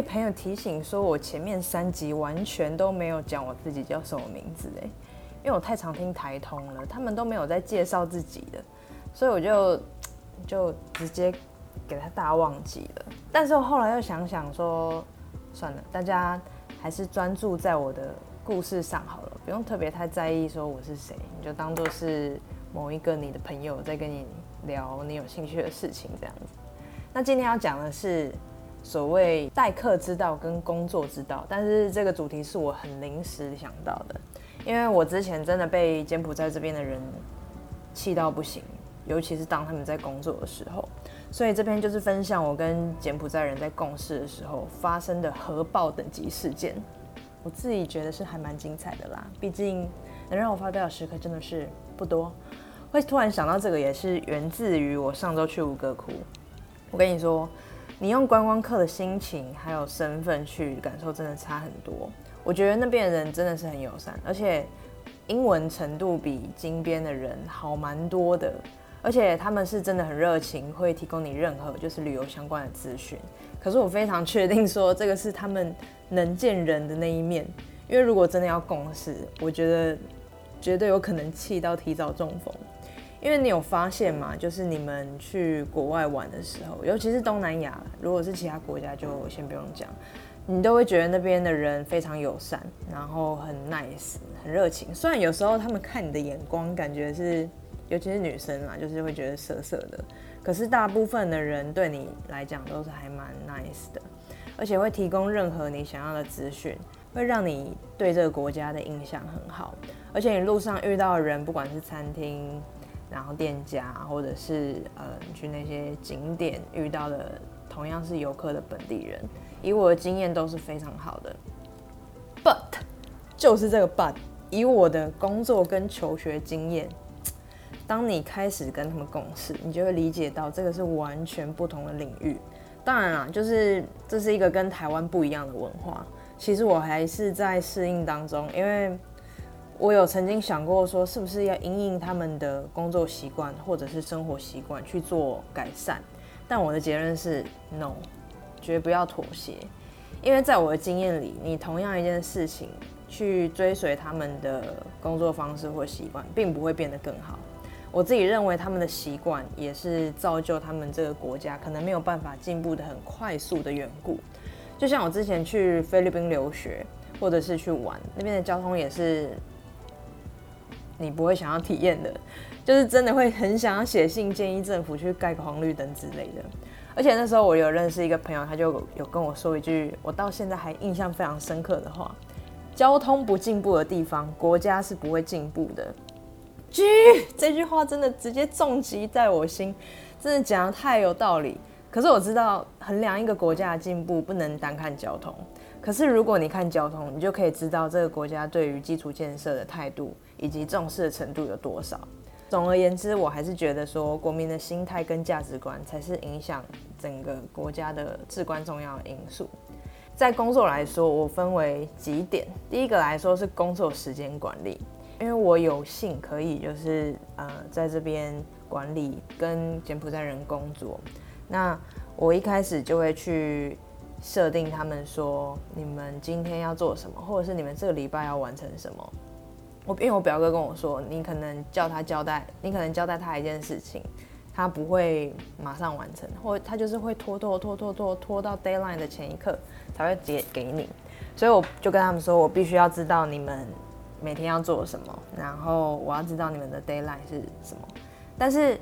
被朋友提醒说，我前面三集完全都没有讲我自己叫什么名字哎，因为我太常听台通了，他们都没有在介绍自己的，所以我就就直接给他大忘记了。但是我后来又想想说，算了，大家还是专注在我的故事上好了，不用特别太在意说我是谁，你就当做是某一个你的朋友在跟你聊你有兴趣的事情这样子。那今天要讲的是。所谓待客之道跟工作之道，但是这个主题是我很临时想到的，因为我之前真的被柬埔寨这边的人气到不行，尤其是当他们在工作的时候，所以这边就是分享我跟柬埔寨人在共事的时候发生的核爆等级事件，我自己觉得是还蛮精彩的啦，毕竟能让我发表的时刻真的是不多，会突然想到这个也是源自于我上周去吴哥窟，我跟你说。你用观光客的心情还有身份去感受，真的差很多。我觉得那边的人真的是很友善，而且英文程度比金边的人好蛮多的。而且他们是真的很热情，会提供你任何就是旅游相关的资讯。可是我非常确定说，这个是他们能见人的那一面。因为如果真的要共事，我觉得绝对有可能气到提早中风。因为你有发现吗？就是你们去国外玩的时候，尤其是东南亚，如果是其他国家就先不用讲，你都会觉得那边的人非常友善，然后很 nice，很热情。虽然有时候他们看你的眼光，感觉是，尤其是女生嘛，就是会觉得涩涩的，可是大部分的人对你来讲都是还蛮 nice 的，而且会提供任何你想要的资讯，会让你对这个国家的印象很好。而且你路上遇到的人，不管是餐厅，然后店家，或者是呃去那些景点遇到的同样是游客的本地人，以我的经验都是非常好的。But 就是这个 But，以我的工作跟求学经验，当你开始跟他们共事，你就会理解到这个是完全不同的领域。当然啦，就是这是一个跟台湾不一样的文化。其实我还是在适应当中，因为。我有曾经想过说，是不是要因应他们的工作习惯或者是生活习惯去做改善？但我的结论是 no，绝不要妥协。因为在我的经验里，你同样一件事情去追随他们的工作方式或习惯，并不会变得更好。我自己认为他们的习惯也是造就他们这个国家可能没有办法进步的很快速的缘故。就像我之前去菲律宾留学，或者是去玩，那边的交通也是。你不会想要体验的，就是真的会很想要写信建议政府去盖个红绿灯之类的。而且那时候我有认识一个朋友，他就有跟我说一句我到现在还印象非常深刻的话：交通不进步的地方，国家是不会进步的。这句话真的直接重击在我心，真的讲的太有道理。可是我知道衡量一个国家的进步不能单看交通，可是如果你看交通，你就可以知道这个国家对于基础建设的态度。以及重视的程度有多少？总而言之，我还是觉得说，国民的心态跟价值观才是影响整个国家的至关重要的因素。在工作来说，我分为几点。第一个来说是工作时间管理，因为我有幸可以就是呃在这边管理跟柬埔寨人工作，那我一开始就会去设定他们说，你们今天要做什么，或者是你们这个礼拜要完成什么。我因为我表哥跟我说，你可能叫他交代，你可能交代他一件事情，他不会马上完成，或他就是会拖拖拖拖拖拖到 deadline 的前一刻才会结给你，所以我就跟他们说，我必须要知道你们每天要做什么，然后我要知道你们的 deadline 是什么。但是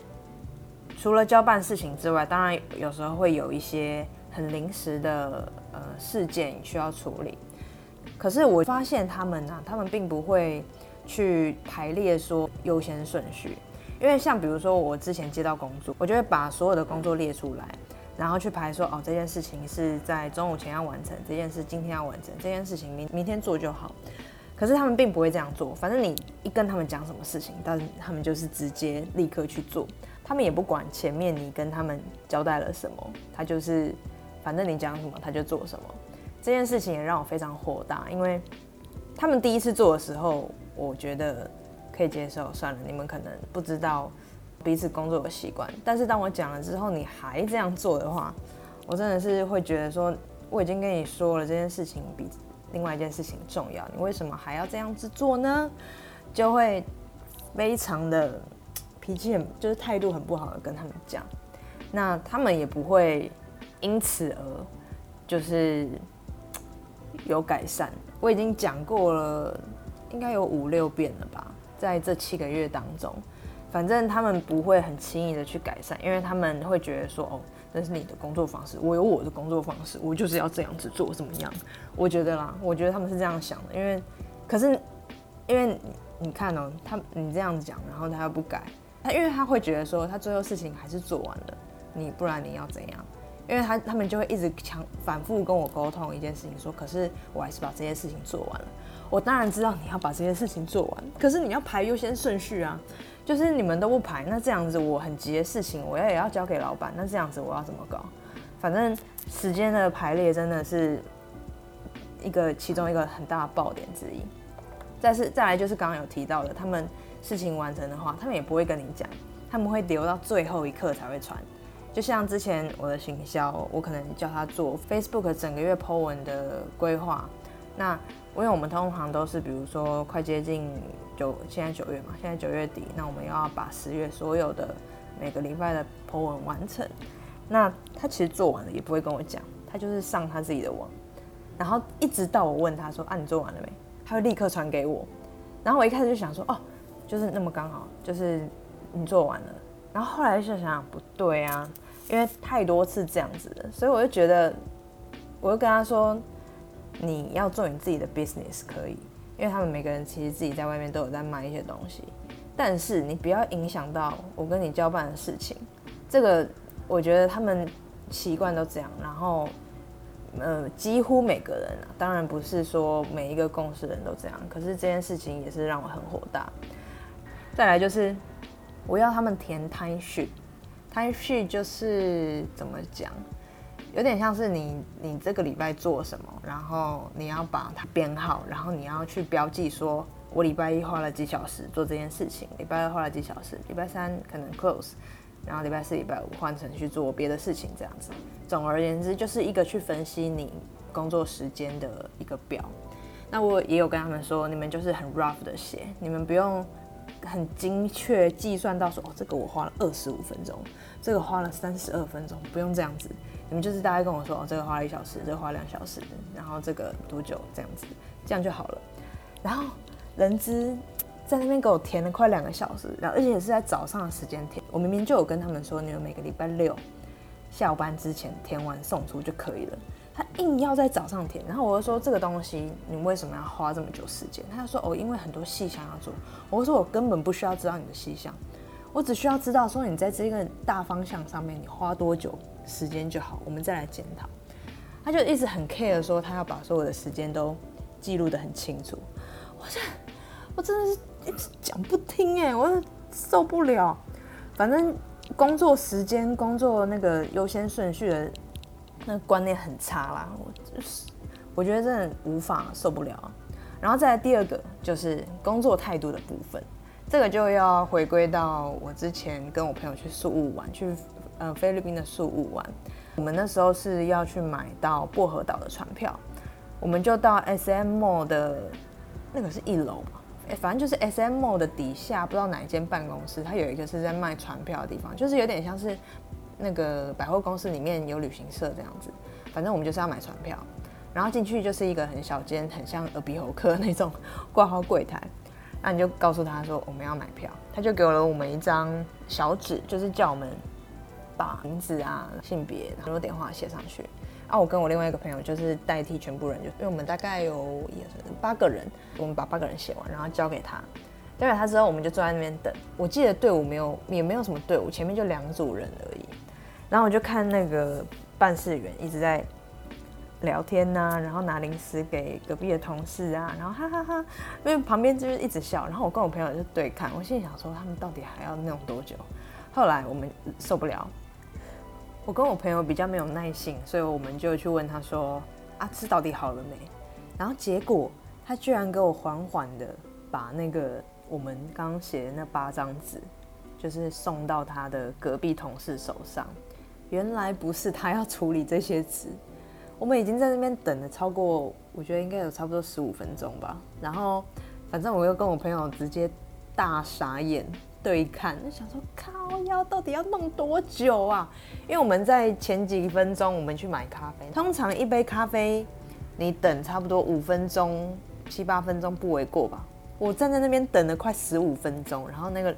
除了交办事情之外，当然有时候会有一些很临时的呃事件需要处理，可是我发现他们呢，他们并不会。去排列说优先顺序，因为像比如说我之前接到工作，我就会把所有的工作列出来，然后去排说哦这件事情是在中午前要完成，这件事今天要完成，这件事情明明天做就好。可是他们并不会这样做，反正你一跟他们讲什么事情，但他们就是直接立刻去做，他们也不管前面你跟他们交代了什么，他就是反正你讲什么他就做什么。这件事情也让我非常火大，因为他们第一次做的时候。我觉得可以接受，算了，你们可能不知道彼此工作的习惯。但是当我讲了之后，你还这样做的话，我真的是会觉得说，我已经跟你说了这件事情比另外一件事情重要，你为什么还要这样子做呢？就会非常的脾气很，就是态度很不好的跟他们讲，那他们也不会因此而就是有改善。我已经讲过了，应该有五六遍了吧，在这七个月当中。反正他们不会很轻易的去改善，因为他们会觉得说，哦，这是你的工作方式，我有我的工作方式，我就是要这样子做，怎么样？我觉得啦，我觉得他们是这样想的，因为，可是，因为你看哦，他你这样子讲，然后他又不改，他因为他会觉得说，他最后事情还是做完了，你不然你要怎样？因为他他们就会一直强反复跟我沟通一件事情，说，可是我还是把这些事情做完了。我当然知道你要把这些事情做完，可是你要排优先顺序啊。就是你们都不排，那这样子我很急的事情，我也要交给老板，那这样子我要怎么搞？反正时间的排列真的是一个其中一个很大的爆点之一。再是再来就是刚刚有提到的，他们事情完成的话，他们也不会跟你讲，他们会留到最后一刻才会传。就像之前我的行销，我可能叫他做 Facebook 整个月 po 文的规划，那因为我们通常都是比如说快接近。九现在九月嘛，现在九月底，那我们要把十月所有的每个礼拜的 po 文完成。那他其实做完了也不会跟我讲，他就是上他自己的网，然后一直到我问他说啊你做完了没，他会立刻传给我。然后我一开始就想说哦，就是那么刚好，就是你做完了。然后后来就想想不对啊，因为太多次这样子了，所以我就觉得，我就跟他说你要做你自己的 business 可以。因为他们每个人其实自己在外面都有在卖一些东西，但是你不要影响到我跟你交办的事情。这个我觉得他们习惯都这样，然后呃，几乎每个人啊，当然不是说每一个公司人都这样，可是这件事情也是让我很火大。再来就是我要他们填 time sheet，time sheet 就是怎么讲？有点像是你，你这个礼拜做什么，然后你要把它编号，然后你要去标记，说我礼拜一花了几小时做这件事情，礼拜二花了几小时，礼拜三可能 close，然后礼拜四、礼拜五换成去做别的事情，这样子。总而言之，就是一个去分析你工作时间的一个表。那我也有跟他们说，你们就是很 rough 的写，你们不用很精确计算到说，哦，这个我花了二十五分钟，这个花了三十二分钟，不用这样子。你们就是大概跟我说，哦，这个花了一小时，这个花两小时，然后这个多久这样子，这样就好了。然后人资在那边给我填了快两个小时，然后而且也是在早上的时间填。我明明就有跟他们说，你们每个礼拜六下班之前填完送出就可以了。他硬要在早上填，然后我就说这个东西你为什么要花这么久时间？他就说哦，因为很多细项要做。我说我根本不需要知道你的细项，我只需要知道说你在这个大方向上面你花多久。时间就好，我们再来检讨。他就一直很 care 说他要把所有的时间都记录的很清楚。我这我真的是一直讲不听哎，我受不了。反正工作时间、工作那个优先顺序的那个观念很差啦。我就是我觉得真的无法受不了。然后再来第二个就是工作态度的部分，这个就要回归到我之前跟我朋友去宿务玩去。呃，菲律宾的宿务玩，我们那时候是要去买到薄荷岛的船票，我们就到 S M Mall 的那个是一楼嘛，哎，反正就是 S M Mall 的底下，不知道哪一间办公室，它有一个是在卖船票的地方，就是有点像是那个百货公司里面有旅行社这样子，反正我们就是要买船票，然后进去就是一个很小间，很像耳鼻喉科那种挂号柜台，那你就告诉他说我们要买票，他就给了我们一张小纸，就是叫我们。把名字啊、性别、很多电话写上去。啊，我跟我另外一个朋友就是代替全部人，就因为我们大概有也是八个人，我们把八个人写完，然后交给他。交给他之后，我们就坐在那边等。我记得队伍没有，也没有什么队伍，前面就两组人而已。然后我就看那个办事员一直在聊天呐，然后拿零食给隔壁的同事啊，然后哈哈哈，因为旁边就是一直笑。然后我跟我朋友就对看，我心里想说，他们到底还要弄多久？后来我们受不了。我跟我朋友比较没有耐性，所以我们就去问他说：“啊，吃到底好了没？”然后结果他居然给我缓缓的把那个我们刚写的那八张纸，就是送到他的隔壁同事手上。原来不是他要处理这些纸，我们已经在那边等了超过，我觉得应该有差不多十五分钟吧。然后，反正我又跟我朋友直接大傻眼对看，就想说靠，要到底要弄多久啊？因为我们在前几分钟我们去买咖啡，通常一杯咖啡你等差不多五分钟、七八分钟不为过吧。我站在那边等了快十五分钟，然后那个。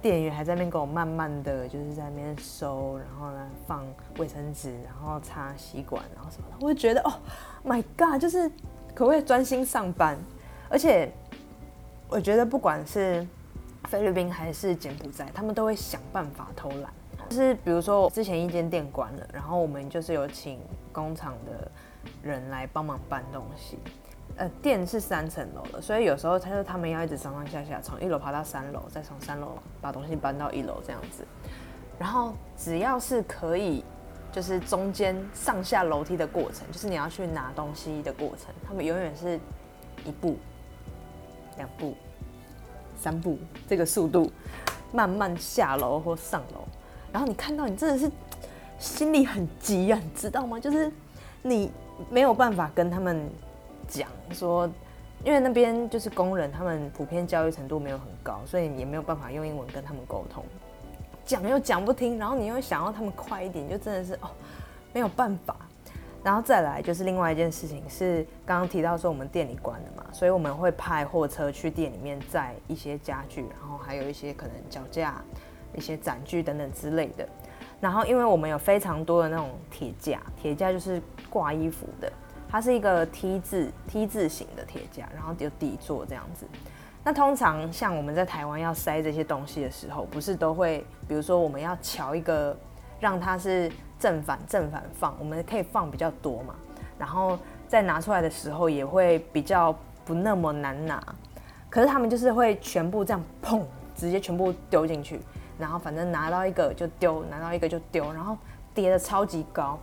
店员还在那边给我慢慢的就是在那边收，然后呢放卫生纸，然后擦吸管，然后什么的，我就觉得哦，My God，就是可不可以专心上班？而且我觉得不管是菲律宾还是柬埔寨，他们都会想办法偷懒。就是比如说之前一间店关了，然后我们就是有请工厂的人来帮忙搬东西。呃，店是三层楼的，所以有时候他说他们要一直上上下下，从一楼爬到三楼，再从三楼把东西搬到一楼这样子。然后只要是可以，就是中间上下楼梯的过程，就是你要去拿东西的过程，他们永远是一步、两步、三步这个速度慢慢下楼或上楼。然后你看到你真的是心里很急啊，你知道吗？就是你没有办法跟他们。讲说，因为那边就是工人，他们普遍教育程度没有很高，所以也没有办法用英文跟他们沟通。讲又讲不听，然后你又想要他们快一点，就真的是哦，没有办法。然后再来就是另外一件事情，是刚刚提到说我们店里关了嘛，所以我们会派货车去店里面载一些家具，然后还有一些可能脚架、一些展具等等之类的。然后因为我们有非常多的那种铁架，铁架就是挂衣服的。它是一个 T 字 T 字形的铁架，然后有底座这样子。那通常像我们在台湾要塞这些东西的时候，不是都会，比如说我们要调一个让它是正反正反放，我们可以放比较多嘛。然后再拿出来的时候也会比较不那么难拿。可是他们就是会全部这样砰，直接全部丢进去，然后反正拿到一个就丢，拿到一个就丢，然后叠的超级高。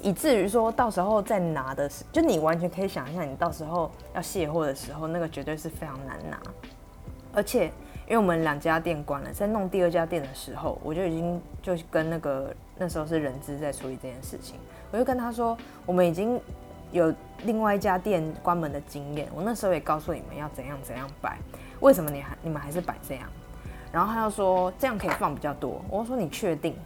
以至于说到时候再拿的时，就你完全可以想象，你到时候要卸货的时候，那个绝对是非常难拿。而且，因为我们两家店关了，在弄第二家店的时候，我就已经就跟那个那时候是人资在处理这件事情，我就跟他说，我们已经有另外一家店关门的经验，我那时候也告诉你们要怎样怎样摆，为什么你还你们还是摆这样？然后他又说这样可以放比较多，我说你确定？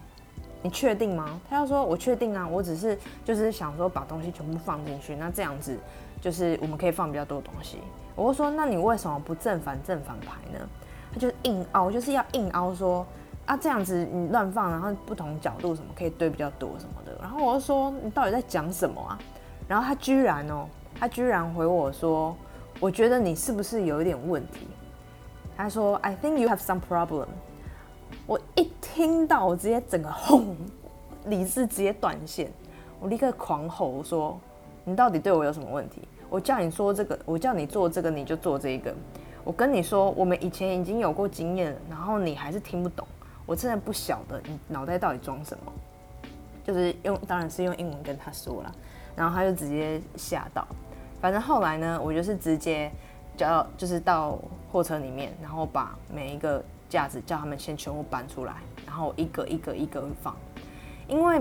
你确定吗？他要说，我确定啊，我只是就是想说把东西全部放进去，那这样子就是我们可以放比较多东西。我会说，那你为什么不正反正反排呢？他就硬凹，就是要硬凹说啊，这样子你乱放，然后不同角度什么可以堆比较多什么的。然后我就说，你到底在讲什么啊？然后他居然哦，他居然回我说，我觉得你是不是有一点问题？他说，I think you have some problem。我一听到，我直接整个轰，理智直接断线，我立刻狂吼说：“你到底对我有什么问题？我叫你说这个，我叫你做这个，你就做这个。我跟你说，我们以前已经有过经验，然后你还是听不懂。我真的不晓得你脑袋到底装什么。就是用，当然是用英文跟他说了，然后他就直接吓到。反正后来呢，我就是直接叫，就是到货车里面，然后把每一个。架子叫他们先全部搬出来，然后一个一个一个放，因为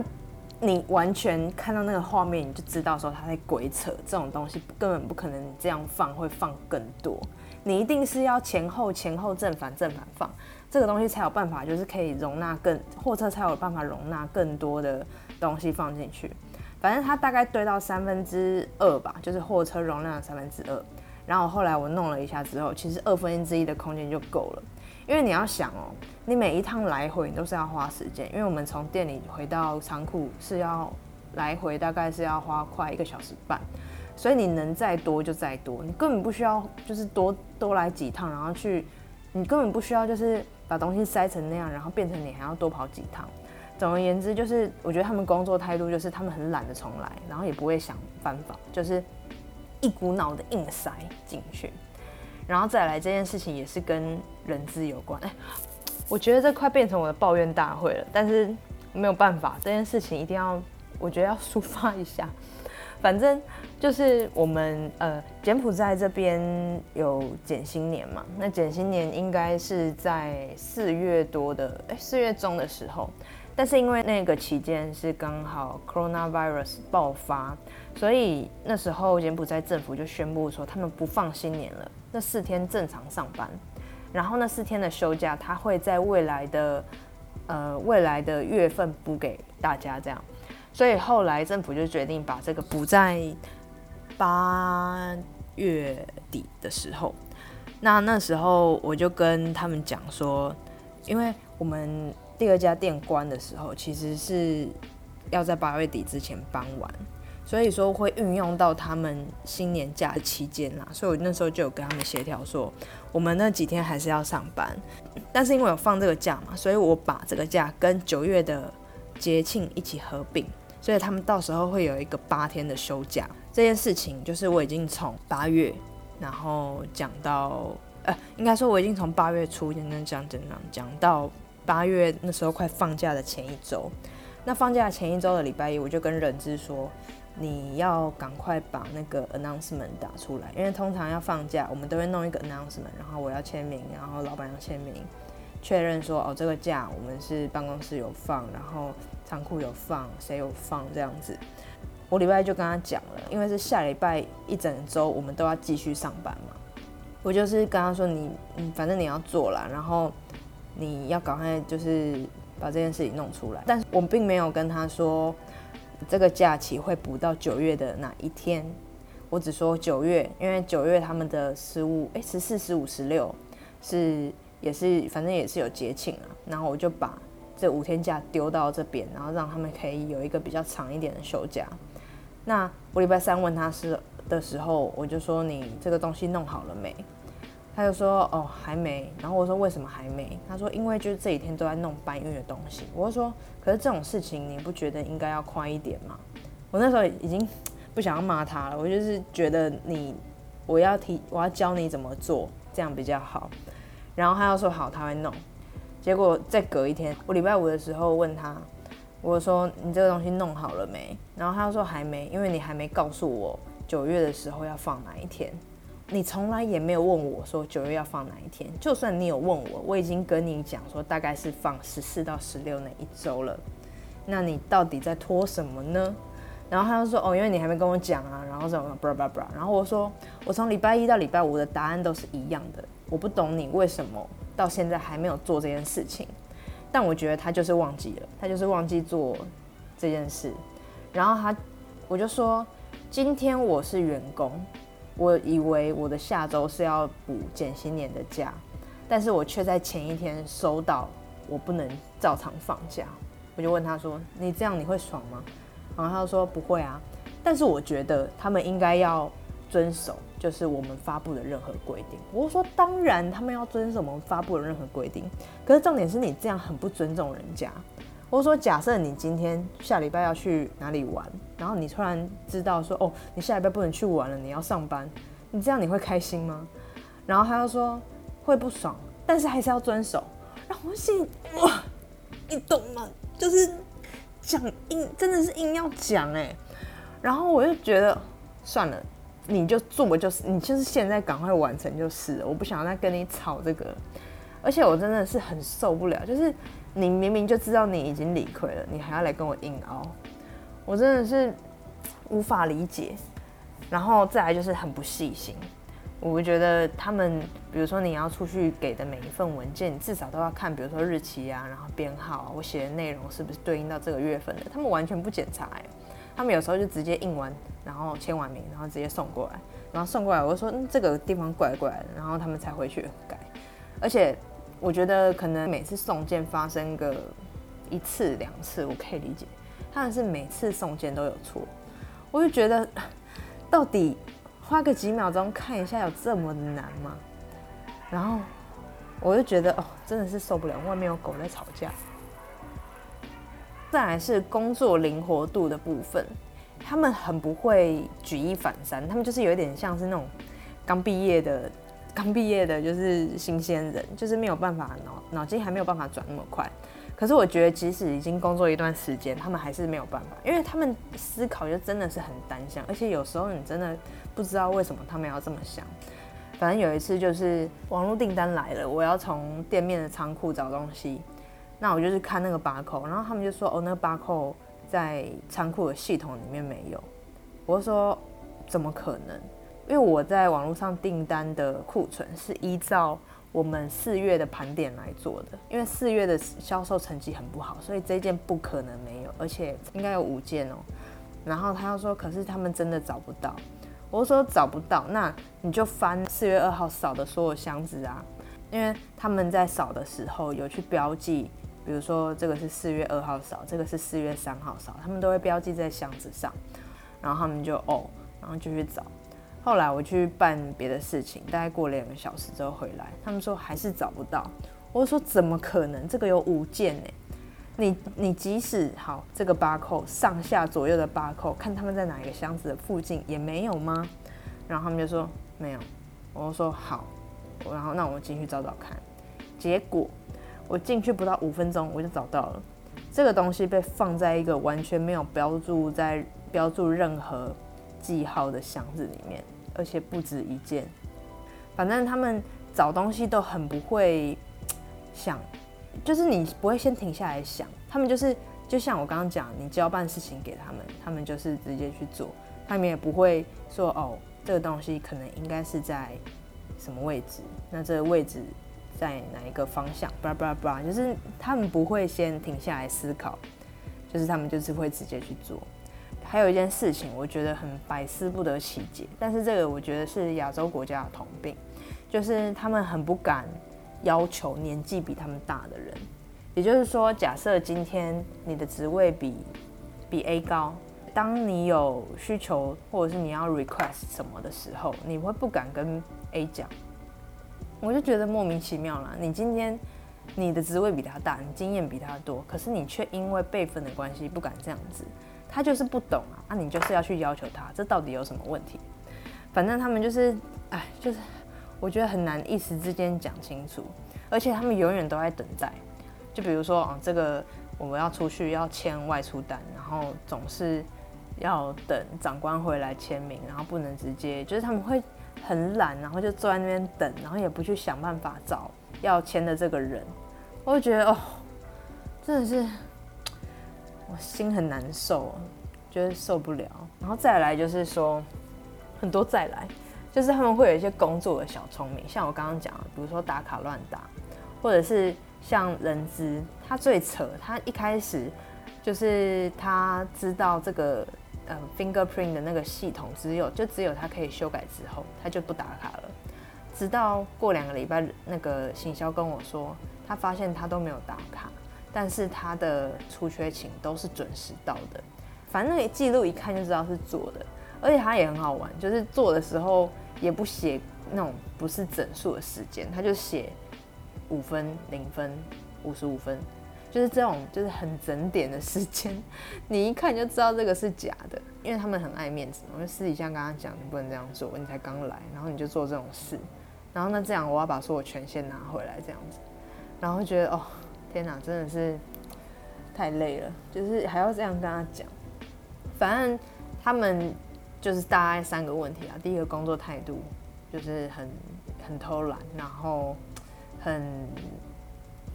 你完全看到那个画面，你就知道说他在鬼扯，这种东西根本不可能这样放，会放更多。你一定是要前后前后正反正反放，这个东西才有办法，就是可以容纳更货车才有办法容纳更多的东西放进去。反正它大概堆到三分之二吧，就是货车容量三分之二。然后后来我弄了一下之后，其实二分之一的空间就够了。因为你要想哦，你每一趟来回你都是要花时间，因为我们从店里回到仓库是要来回大概是要花快一个小时半，所以你能再多就再多，你根本不需要就是多多来几趟，然后去，你根本不需要就是把东西塞成那样，然后变成你还要多跑几趟。总而言之，就是我觉得他们工作态度就是他们很懒得重来，然后也不会想办法，就是一股脑的硬塞进去。然后再来这件事情也是跟人资有关，哎，我觉得这快变成我的抱怨大会了，但是没有办法，这件事情一定要，我觉得要抒发一下。反正就是我们呃柬埔寨这边有减薪年嘛，那减薪年应该是在四月多的，哎四月中的时候，但是因为那个期间是刚好 coronavirus 爆发，所以那时候柬埔寨政府就宣布说他们不放新年了，那四天正常上班，然后那四天的休假他会在未来的呃未来的月份补给大家这样，所以后来政府就决定把这个补在八月底的时候，那那时候我就跟他们讲说，因为我们。第二家店关的时候，其实是要在八月底之前搬完，所以说会运用到他们新年假期间啦。所以我那时候就有跟他们协调说，我们那几天还是要上班，但是因为有放这个假嘛，所以我把这个假跟九月的节庆一起合并，所以他们到时候会有一个八天的休假。这件事情就是我已经从八月，然后讲到呃，应该说我已经从八月初讲讲讲讲讲到。八月那时候快放假的前一周，那放假前一周的礼拜一，我就跟人资说，你要赶快把那个 announcement 打出来，因为通常要放假，我们都会弄一个 announcement，然后我要签名，然后老板要签名，确认说哦这个假我们是办公室有放，然后仓库有放，谁有放这样子。我礼拜就跟他讲了，因为是下礼拜一整周我们都要继续上班嘛，我就是跟他说你嗯反正你要做啦，然后。你要赶快就是把这件事情弄出来，但是我并没有跟他说这个假期会补到九月的哪一天，我只说九月，因为九月他们的十五、哎十四、十五、十六是也是反正也是有节庆啊，然后我就把这五天假丢到这边，然后让他们可以有一个比较长一点的休假。那我礼拜三问他是的时候，我就说你这个东西弄好了没？他就说哦还没，然后我说为什么还没？他说因为就是这几天都在弄搬运的东西。我就说可是这种事情你不觉得应该要快一点吗？我那时候已经不想要骂他了，我就是觉得你我要提我要教你怎么做，这样比较好。然后他要说好他会弄，结果再隔一天，我礼拜五的时候问他，我说你这个东西弄好了没？然后他说还没，因为你还没告诉我九月的时候要放哪一天。你从来也没有问我说九月要放哪一天，就算你有问我，我已经跟你讲说大概是放十四到十六那一周了，那你到底在拖什么呢？然后他就说哦，因为你还没跟我讲啊，然后什么，bra bra bra，然后我说我从礼拜一到礼拜五的答案都是一样的，我不懂你为什么到现在还没有做这件事情，但我觉得他就是忘记了，他就是忘记做这件事，然后他我就说今天我是员工。我以为我的下周是要补减新年的假，但是我却在前一天收到我不能照常放假，我就问他说：“你这样你会爽吗？”然后他就说：“不会啊。”但是我觉得他们应该要遵守，就是我们发布的任何规定。我说：“当然，他们要遵守我们发布的任何规定。”可是重点是你这样很不尊重人家。我说：“假设你今天下礼拜要去哪里玩？”然后你突然知道说哦，你下礼拜不能去玩了，你要上班，你这样你会开心吗？然后他又说会不爽，但是还是要遵守。然后我心哇，你懂吗？就是讲硬，真的是硬要讲哎。然后我就觉得算了，你就做就是，你就是现在赶快完成就是了。我不想再跟你吵这个，而且我真的是很受不了，就是你明明就知道你已经理亏了，你还要来跟我硬熬。我真的是无法理解，然后再来就是很不细心。我觉得他们，比如说你要出去给的每一份文件，你至少都要看，比如说日期啊，然后编号，啊我写的内容是不是对应到这个月份的。他们完全不检查，哎，他们有时候就直接印完，然后签完名，然后直接送过来，然后送过来，我就说嗯这个地方怪怪的，然后他们才回去改。而且我觉得可能每次送件发生个一次两次，我可以理解。他们是每次送件都有错，我就觉得，到底花个几秒钟看一下有这么难吗？然后我就觉得哦，真的是受不了，外面有狗在吵架。再来是工作灵活度的部分，他们很不会举一反三，他们就是有一点像是那种刚毕业的、刚毕业的，就是新鲜人，就是没有办法脑脑筋还没有办法转那么快。可是我觉得，即使已经工作一段时间，他们还是没有办法，因为他们思考就真的是很单向，而且有时候你真的不知道为什么他们要这么想。反正有一次就是网络订单来了，我要从店面的仓库找东西，那我就是看那个八扣，然后他们就说哦，那个八扣在仓库的系统里面没有。我说怎么可能？因为我在网络上订单的库存是依照我们四月的盘点来做的，因为四月的销售成绩很不好，所以这件不可能没有，而且应该有五件哦。然后他又说，可是他们真的找不到。我说找不到，那你就翻四月二号扫的所有箱子啊，因为他们在扫的时候有去标记。比如说这个是四月二号扫，这个是四月三号扫，他们都会标记在箱子上，然后他们就哦，然后就去找。后来我去办别的事情，大概过了两个小时之后回来，他们说还是找不到。我说怎么可能？这个有五件呢？你你即使好这个八扣上下左右的八扣，看他们在哪一个箱子的附近也没有吗？然后他们就说没有。我说好，然后那我进去找找看。结果。我进去不到五分钟，我就找到了这个东西被放在一个完全没有标注在标注任何记号的箱子里面，而且不止一件。反正他们找东西都很不会想，就是你不会先停下来想，他们就是就像我刚刚讲，你交办事情给他们，他们就是直接去做，他们也不会说哦，这个东西可能应该是在什么位置，那这个位置。在哪一个方向？叭叭叭，就是他们不会先停下来思考，就是他们就是会直接去做。还有一件事情，我觉得很百思不得其解，但是这个我觉得是亚洲国家的通病，就是他们很不敢要求年纪比他们大的人。也就是说，假设今天你的职位比比 A 高，当你有需求或者是你要 request 什么的时候，你会不敢跟 A 讲。我就觉得莫名其妙了。你今天你的职位比他大，你经验比他多，可是你却因为辈分的关系不敢这样子。他就是不懂啊，那你就是要去要求他，这到底有什么问题？反正他们就是，哎，就是我觉得很难一时之间讲清楚，而且他们永远都在等待。就比如说啊，这个我们要出去要签外出单，然后总是要等长官回来签名，然后不能直接，就是他们会。很懒，然后就坐在那边等，然后也不去想办法找要签的这个人，我就觉得哦，真的是我心很难受，觉得受不了。然后再来就是说，很多再来，就是他们会有一些工作的小聪明，像我刚刚讲，比如说打卡乱打，或者是像人资，他最扯，他一开始就是他知道这个。嗯，fingerprint 的那个系统只有就只有他可以修改之后，他就不打卡了。直到过两个礼拜，那个行销跟我说，他发现他都没有打卡，但是他的出缺勤都是准时到的。反正那个记录一看就知道是做的，而且他也很好玩，就是做的时候也不写那种不是整数的时间，他就写五分、零分、五十五分。就是这种，就是很整点的时间，你一看就知道这个是假的，因为他们很爱面子。我就私底下跟他讲，你不能这样做，你才刚来，然后你就做这种事，然后那这样我要把所有权限拿回来，这样子，然后觉得哦，天哪，真的是太累了，就是还要这样跟他讲。反正他们就是大概三个问题啊，第一个工作态度就是很很偷懒，然后很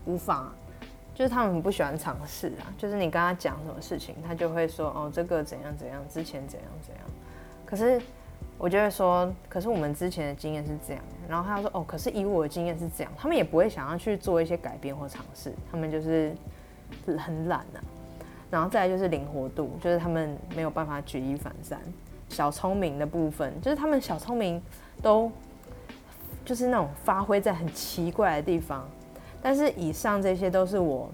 无法。就是他们不喜欢尝试啊，就是你跟他讲什么事情，他就会说哦，这个怎样怎样，之前怎样怎样。可是我就会说，可是我们之前的经验是这样。然后他说哦，可是以我的经验是这样。他们也不会想要去做一些改变或尝试，他们就是很懒啊。然后再来就是灵活度，就是他们没有办法举一反三。小聪明的部分，就是他们小聪明都就是那种发挥在很奇怪的地方。但是以上这些都是我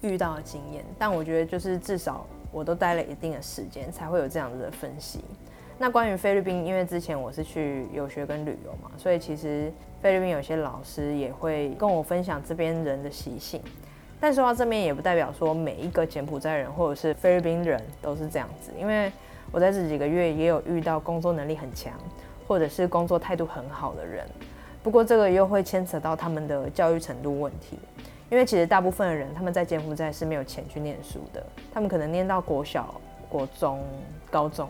遇到的经验，但我觉得就是至少我都待了一定的时间，才会有这样子的分析。那关于菲律宾，因为之前我是去游学跟旅游嘛，所以其实菲律宾有些老师也会跟我分享这边人的习性。但说到这边，也不代表说每一个柬埔寨人或者是菲律宾人都是这样子，因为我在这几个月也有遇到工作能力很强，或者是工作态度很好的人。不过这个又会牵扯到他们的教育程度问题，因为其实大部分的人他们在柬埔寨是没有钱去念书的，他们可能念到国小、国中、高中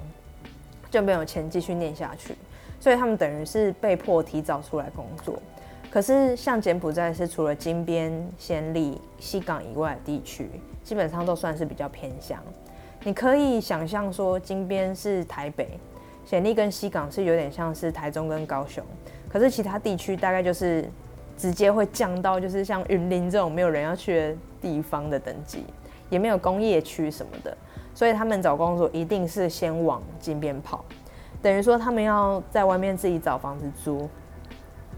就没有钱继续念下去，所以他们等于是被迫提早出来工作。可是像柬埔寨是除了金边、暹粒、西港以外的地区，基本上都算是比较偏乡。你可以想象说，金边是台北，暹粒跟西港是有点像是台中跟高雄。可是其他地区大概就是直接会降到就是像云林这种没有人要去的地方的等级，也没有工业区什么的，所以他们找工作一定是先往金边跑，等于说他们要在外面自己找房子租，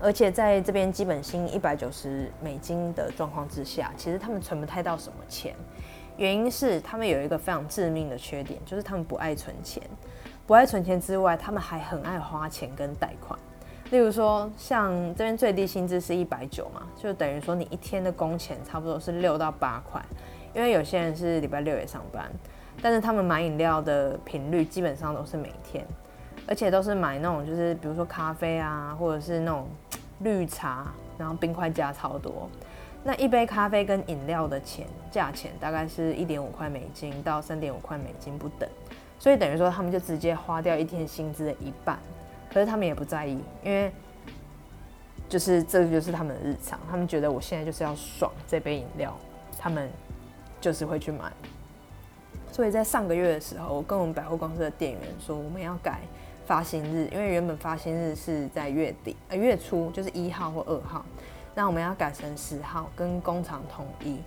而且在这边基本薪一百九十美金的状况之下，其实他们存不太到什么钱。原因是他们有一个非常致命的缺点，就是他们不爱存钱。不爱存钱之外，他们还很爱花钱跟贷款。例如说，像这边最低薪资是一百九嘛，就等于说你一天的工钱差不多是六到八块。因为有些人是礼拜六也上班，但是他们买饮料的频率基本上都是每天，而且都是买那种就是比如说咖啡啊，或者是那种绿茶，然后冰块加超多。那一杯咖啡跟饮料的钱价钱大概是一点五块美金到三点五块美金不等，所以等于说他们就直接花掉一天薪资的一半，可是他们也不在意，因为就是这就是他们的日常，他们觉得我现在就是要爽这杯饮料，他们就是会去买。所以在上个月的时候，我跟我们百货公司的店员说，我们要改发薪日，因为原本发薪日是在月底呃月初，就是一号或二号。那我们要改成十号，跟工厂统一。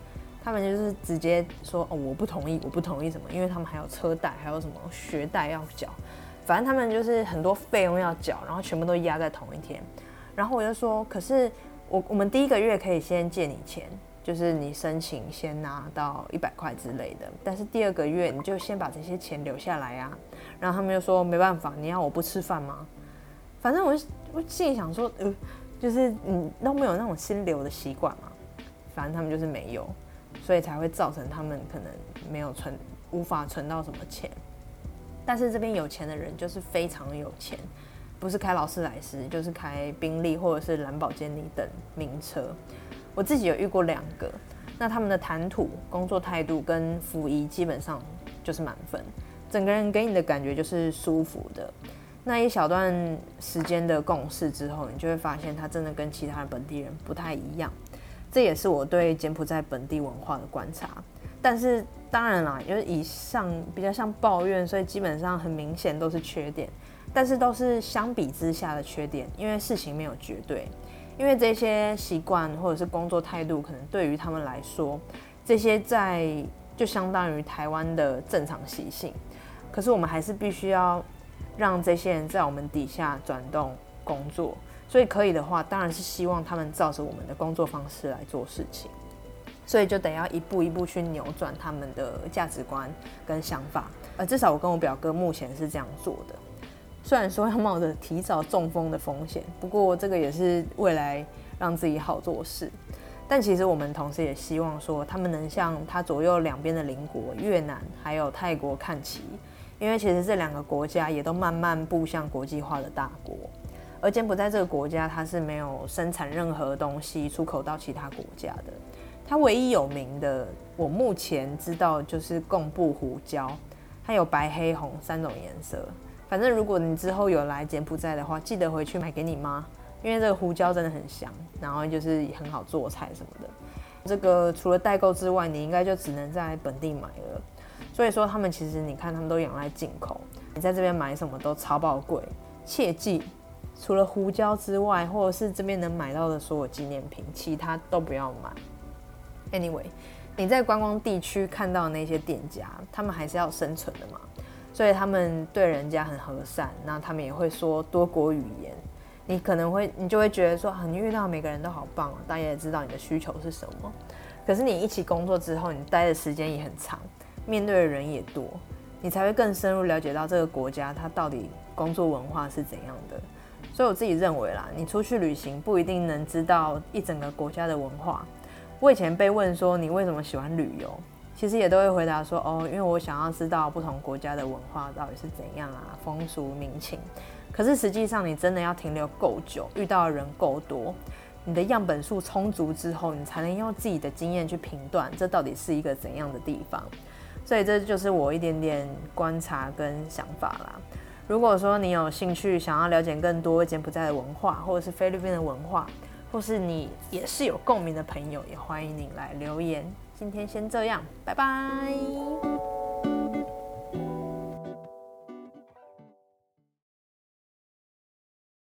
他们就是直接说哦，我不同意，我不同意什么？因为他们还有车贷，还有什么学贷要缴，反正他们就是很多费用要缴，然后全部都压在同一天。然后我就说，可是我我们第一个月可以先借你钱，就是你申请先拿到一百块之类的，但是第二个月你就先把这些钱留下来呀。然后他们就说没办法，你要我不吃饭吗？反正我我心里想说，呃。就是你都没有那种心流的习惯嘛，反正他们就是没有，所以才会造成他们可能没有存，无法存到什么钱。但是这边有钱的人就是非常有钱，不是开劳斯莱斯，就是开宾利或者是兰博基尼等名车。我自己有遇过两个，那他们的谈吐、工作态度跟服仪基本上就是满分，整个人给你的感觉就是舒服的。那一小段时间的共事之后，你就会发现他真的跟其他的本地人不太一样。这也是我对柬埔寨本地文化的观察。但是当然啦，因为以上比较像抱怨，所以基本上很明显都是缺点。但是都是相比之下的缺点，因为事情没有绝对。因为这些习惯或者是工作态度，可能对于他们来说，这些在就相当于台湾的正常习性。可是我们还是必须要。让这些人在我们底下转动工作，所以可以的话，当然是希望他们照着我们的工作方式来做事情，所以就得要一步一步去扭转他们的价值观跟想法。呃，至少我跟我表哥目前是这样做的。虽然说要冒着提早中风的风险，不过这个也是未来让自己好做事。但其实我们同时也希望说，他们能向他左右两边的邻国越南还有泰国看齐。因为其实这两个国家也都慢慢步向国际化的大国，而柬埔寨这个国家它是没有生产任何东西出口到其他国家的。它唯一有名的，我目前知道就是贡布胡椒，它有白、黑、红三种颜色。反正如果你之后有来柬埔寨的话，记得回去买给你妈，因为这个胡椒真的很香，然后就是很好做菜什么的。这个除了代购之外，你应该就只能在本地买了。所以说，他们其实你看，他们都仰赖进口。你在这边买什么都超爆贵，切记，除了胡椒之外，或者是这边能买到的所有纪念品，其他都不要买。Anyway，你在观光地区看到那些店家，他们还是要生存的嘛，所以他们对人家很和善，那他们也会说多国语言。你可能会，你就会觉得说，啊，你遇到每个人都好棒啊，大家也知道你的需求是什么。可是你一起工作之后，你待的时间也很长。面对的人也多，你才会更深入了解到这个国家它到底工作文化是怎样的。所以我自己认为啦，你出去旅行不一定能知道一整个国家的文化。我以前被问说你为什么喜欢旅游，其实也都会回答说哦，因为我想要知道不同国家的文化到底是怎样啊，风俗民情。可是实际上你真的要停留够久，遇到的人够多，你的样本数充足之后，你才能用自己的经验去评断这到底是一个怎样的地方。所以这就是我一点点观察跟想法啦。如果说你有兴趣想要了解更多柬埔寨的文化，或者是菲律宾的文化，或是你也是有共鸣的朋友，也欢迎你来留言。今天先这样，拜拜。